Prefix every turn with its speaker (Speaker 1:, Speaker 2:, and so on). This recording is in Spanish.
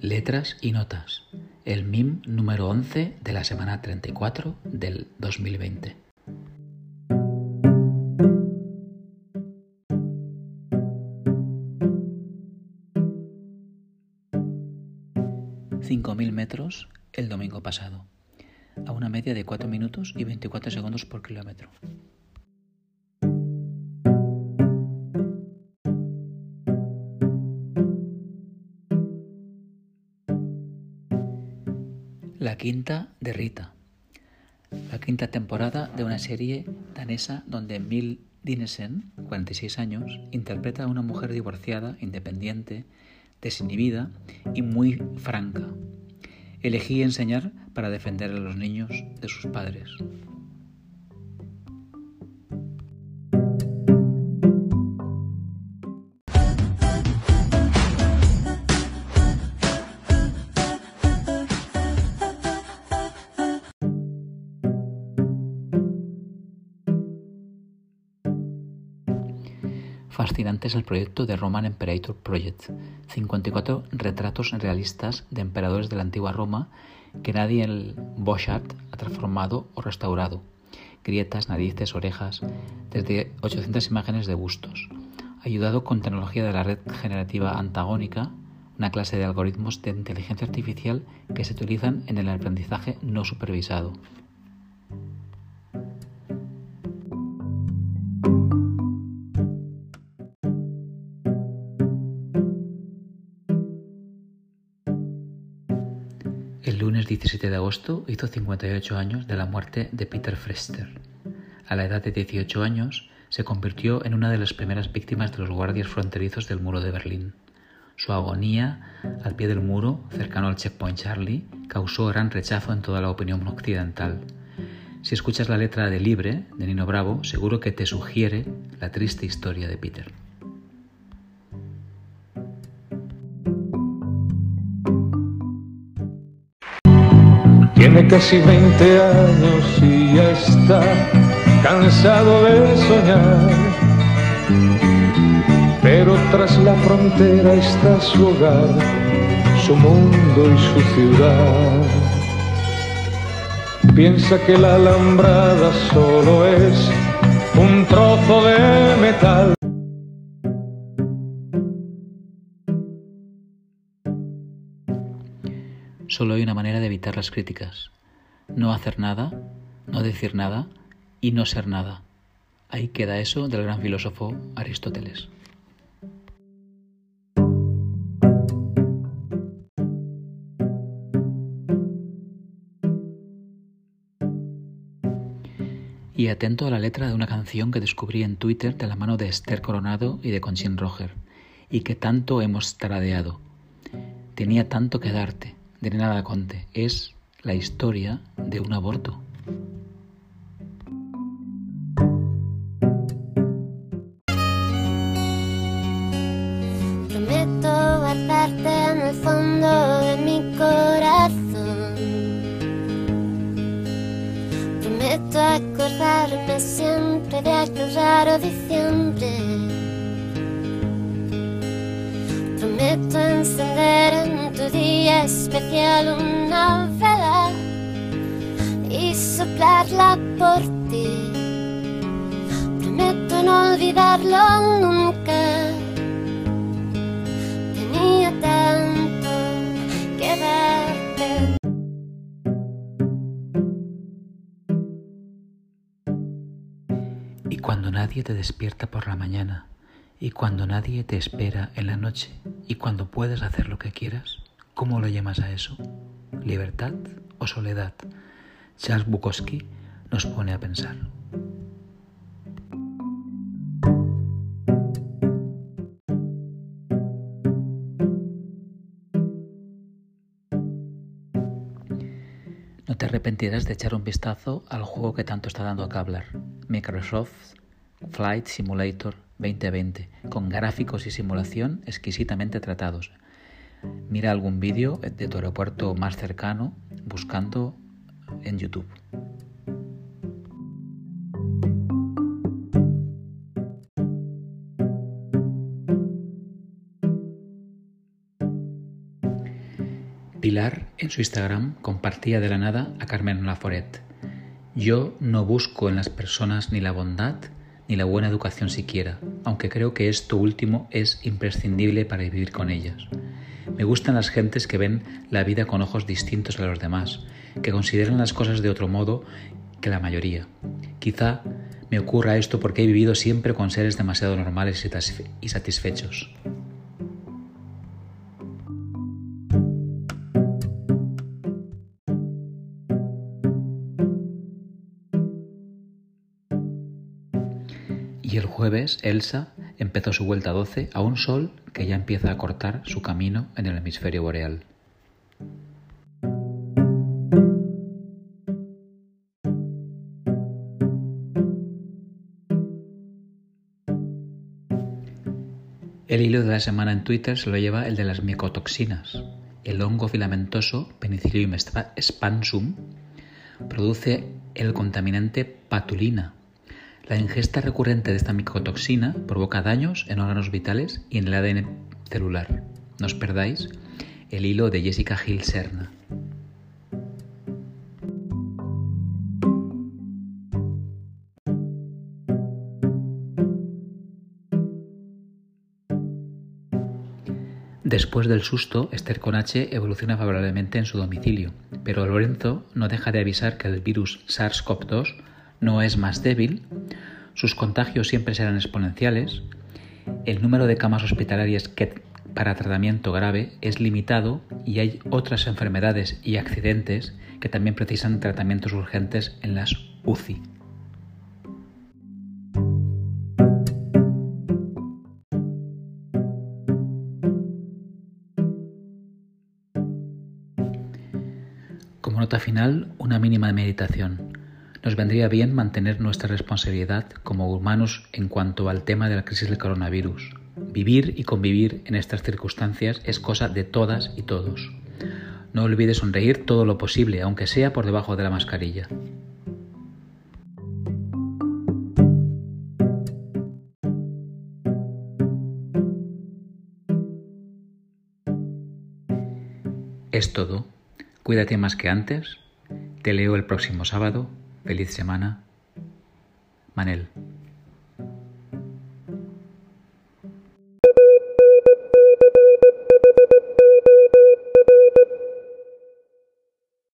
Speaker 1: Letras y Notas, el MIM número 11 de la semana 34 del 2020. ...5.000 metros el domingo pasado... ...a una media de 4 minutos y 24 segundos por kilómetro... La quinta de Rita. La quinta temporada de una serie danesa donde Mil Dinesen, 46 años, interpreta a una mujer divorciada, independiente, desinhibida y muy franca. Elegí enseñar para defender a los niños de sus padres. Fascinante es el proyecto de Roman Imperator Project, 54 retratos realistas de emperadores de la antigua Roma que nadie en Boschart ha transformado o restaurado. Grietas, narices, orejas, desde 800 imágenes de bustos. Ayudado con tecnología de la red generativa antagónica, una clase de algoritmos de inteligencia artificial que se utilizan en el aprendizaje no supervisado. 17 de agosto hizo 58 años de la muerte de Peter Frester. A la edad de 18 años se convirtió en una de las primeras víctimas de los guardias fronterizos del muro de Berlín. Su agonía al pie del muro, cercano al checkpoint Charlie, causó gran rechazo en toda la opinión occidental. Si escuchas la letra de Libre de Nino Bravo, seguro que te sugiere la triste historia de Peter.
Speaker 2: Tiene casi 20 años y ya está cansado de soñar. Pero tras la frontera está su hogar, su mundo y su ciudad. Piensa que la alambrada solo es
Speaker 1: Solo hay una manera de evitar las críticas. No hacer nada, no decir nada y no ser nada. Ahí queda eso del gran filósofo Aristóteles. Y atento a la letra de una canción que descubrí en Twitter de la mano de Esther Coronado y de Conchín Roger, y que tanto hemos tradeado. Tenía tanto que darte, de Nada Conte. Es la historia de un aborto.
Speaker 3: Prometo guardarte en el fondo de mi corazón. Prometo acordarme siempre de aquel raro diciembre. Prometo encender en tu día especial una vela y soplarla por ti. Prometo no olvidarlo nunca. Tenía tanto que darte.
Speaker 1: Y cuando nadie te despierta por la mañana, y cuando nadie te espera en la noche, y cuando puedes hacer lo que quieras, ¿cómo lo llamas a eso? ¿Libertad o soledad? Charles Bukowski nos pone a pensar. No te arrepentirás de echar un vistazo al juego que tanto está dando a hablar, Microsoft Flight Simulator 2020, con gráficos y simulación exquisitamente tratados. Mira algún vídeo de tu aeropuerto más cercano buscando en YouTube. Pilar, en su Instagram, compartía de la nada a Carmen Laforet. Yo no busco en las personas ni la bondad ni la buena educación siquiera, aunque creo que esto último es imprescindible para vivir con ellas. Me gustan las gentes que ven la vida con ojos distintos a los demás, que consideran las cosas de otro modo que la mayoría. Quizá me ocurra esto porque he vivido siempre con seres demasiado normales y satisfechos. Y el jueves Elsa empezó su vuelta 12 a un sol que ya empieza a cortar su camino en el hemisferio boreal. El hilo de la semana en Twitter se lo lleva el de las micotoxinas. El hongo filamentoso Penicillium spansum produce el contaminante patulina, la ingesta recurrente de esta micotoxina provoca daños en órganos vitales y en el ADN celular. No os perdáis el hilo de Jessica Gil Serna. Después del susto, Esther con H evoluciona favorablemente en su domicilio, pero Lorenzo no deja de avisar que el virus SARS-CoV-2 no es más débil, sus contagios siempre serán exponenciales, el número de camas hospitalarias para tratamiento grave es limitado y hay otras enfermedades y accidentes que también precisan tratamientos urgentes en las UCI. Como nota final, una mínima meditación. Nos vendría bien mantener nuestra responsabilidad como humanos en cuanto al tema de la crisis del coronavirus. Vivir y convivir en estas circunstancias es cosa de todas y todos. No olvides sonreír todo lo posible, aunque sea por debajo de la mascarilla. Es todo. Cuídate más que antes. Te leo el próximo sábado Feliz semana. Manel.